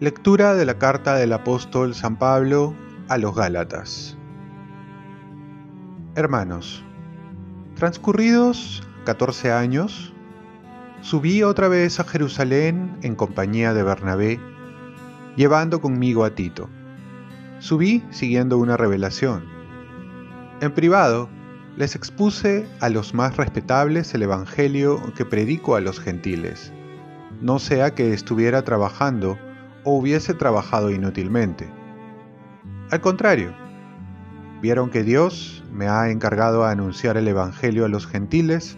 Lectura de la carta del apóstol San Pablo a los Gálatas. Hermanos, transcurridos 14 años, subí otra vez a Jerusalén en compañía de Bernabé, llevando conmigo a Tito. Subí siguiendo una revelación. En privado, les expuse a los más respetables el Evangelio que predico a los gentiles, no sea que estuviera trabajando o hubiese trabajado inútilmente. Al contrario, vieron que Dios me ha encargado a anunciar el Evangelio a los gentiles,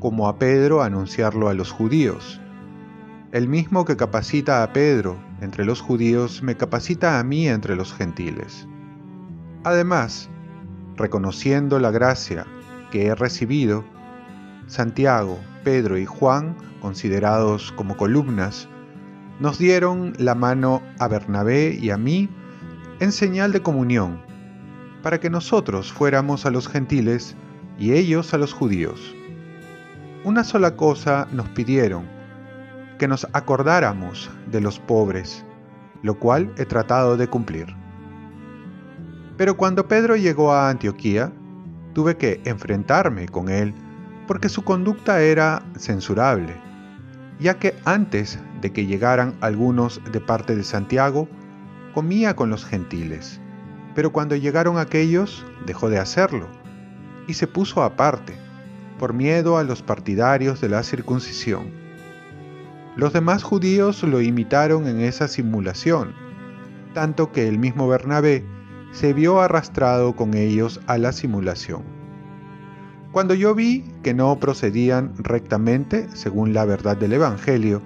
como a Pedro anunciarlo a los judíos. El mismo que capacita a Pedro entre los judíos me capacita a mí entre los gentiles. Además, reconociendo la gracia que he recibido, Santiago, Pedro y Juan, considerados como columnas, nos dieron la mano a Bernabé y a mí en señal de comunión, para que nosotros fuéramos a los gentiles y ellos a los judíos. Una sola cosa nos pidieron, que nos acordáramos de los pobres, lo cual he tratado de cumplir. Pero cuando Pedro llegó a Antioquía, tuve que enfrentarme con él porque su conducta era censurable, ya que antes de que llegaran algunos de parte de Santiago, comía con los gentiles. Pero cuando llegaron aquellos, dejó de hacerlo, y se puso aparte, por miedo a los partidarios de la circuncisión. Los demás judíos lo imitaron en esa simulación, tanto que el mismo Bernabé se vio arrastrado con ellos a la simulación. Cuando yo vi que no procedían rectamente según la verdad del Evangelio,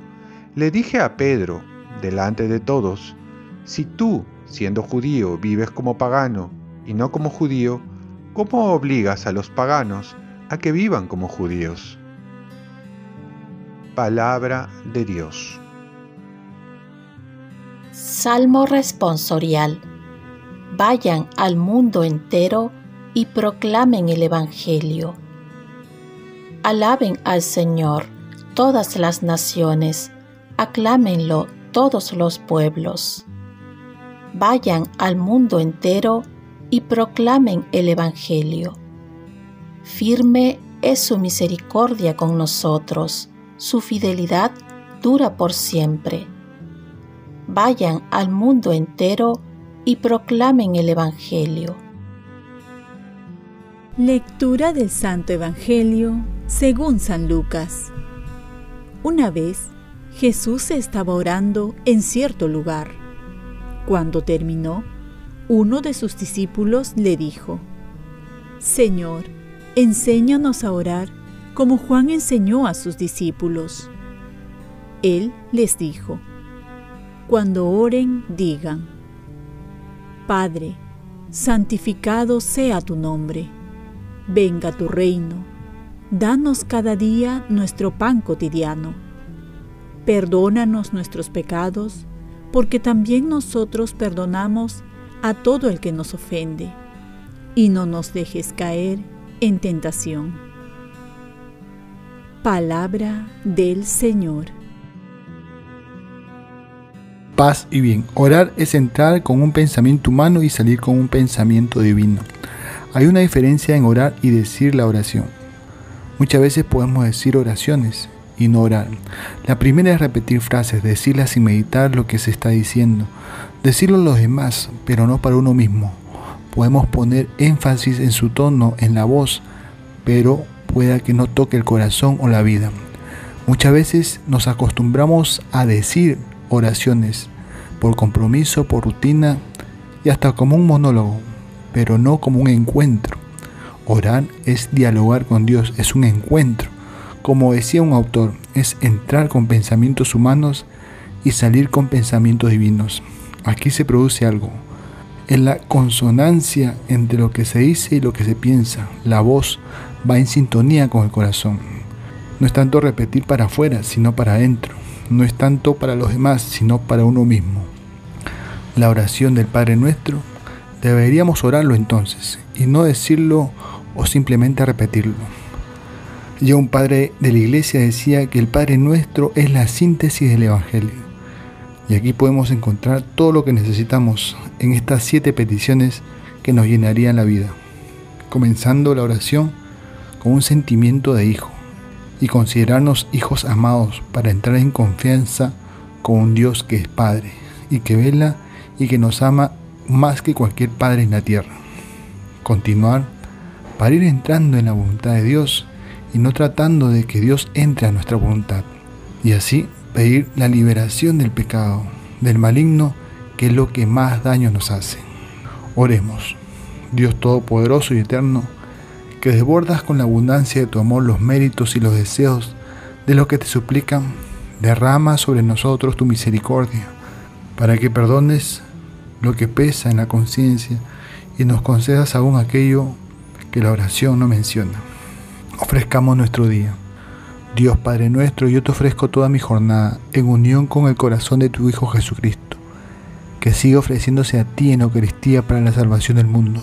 le dije a Pedro, delante de todos, si tú, siendo judío, vives como pagano y no como judío, ¿cómo obligas a los paganos a que vivan como judíos? Palabra de Dios. Salmo responsorial. Vayan al mundo entero y proclamen el Evangelio. Alaben al Señor todas las naciones aclámenlo todos los pueblos. Vayan al mundo entero y proclamen el Evangelio. Firme es su misericordia con nosotros, su fidelidad dura por siempre. Vayan al mundo entero y proclamen el Evangelio. Lectura del Santo Evangelio según San Lucas. Una vez, Jesús estaba orando en cierto lugar. Cuando terminó, uno de sus discípulos le dijo, Señor, enséñanos a orar como Juan enseñó a sus discípulos. Él les dijo, Cuando oren, digan, Padre, santificado sea tu nombre, venga tu reino, danos cada día nuestro pan cotidiano Perdónanos nuestros pecados, porque también nosotros perdonamos a todo el que nos ofende, y no nos dejes caer en tentación. Palabra del Señor. Paz y bien. Orar es entrar con un pensamiento humano y salir con un pensamiento divino. Hay una diferencia en orar y decir la oración. Muchas veces podemos decir oraciones, y no orar. La primera es repetir frases, decirlas sin meditar lo que se está diciendo. Decirlo a los demás, pero no para uno mismo. Podemos poner énfasis en su tono, en la voz, pero pueda que no toque el corazón o la vida. Muchas veces nos acostumbramos a decir oraciones por compromiso, por rutina y hasta como un monólogo, pero no como un encuentro. Orar es dialogar con Dios, es un encuentro. Como decía un autor, es entrar con pensamientos humanos y salir con pensamientos divinos. Aquí se produce algo. En la consonancia entre lo que se dice y lo que se piensa, la voz va en sintonía con el corazón. No es tanto repetir para afuera, sino para adentro. No es tanto para los demás, sino para uno mismo. La oración del Padre Nuestro Deberíamos orarlo entonces y no decirlo o simplemente repetirlo. Ya un padre de la iglesia decía que el Padre nuestro es la síntesis del Evangelio. Y aquí podemos encontrar todo lo que necesitamos en estas siete peticiones que nos llenarían la vida. Comenzando la oración con un sentimiento de hijo y considerarnos hijos amados para entrar en confianza con un Dios que es Padre y que vela y que nos ama más que cualquier Padre en la tierra. Continuar para ir entrando en la voluntad de Dios y no tratando de que Dios entre a nuestra voluntad. Y así pedir la liberación del pecado, del maligno, que es lo que más daño nos hace. Oremos, Dios Todopoderoso y Eterno, que desbordas con la abundancia de tu amor los méritos y los deseos de los que te suplican, derrama sobre nosotros tu misericordia, para que perdones lo que pesa en la conciencia y nos concedas aún aquello que la oración no menciona. Ofrezcamos nuestro día Dios Padre nuestro, yo te ofrezco toda mi jornada en unión con el corazón de tu Hijo Jesucristo, que siga ofreciéndose a ti en Eucaristía para la salvación del mundo.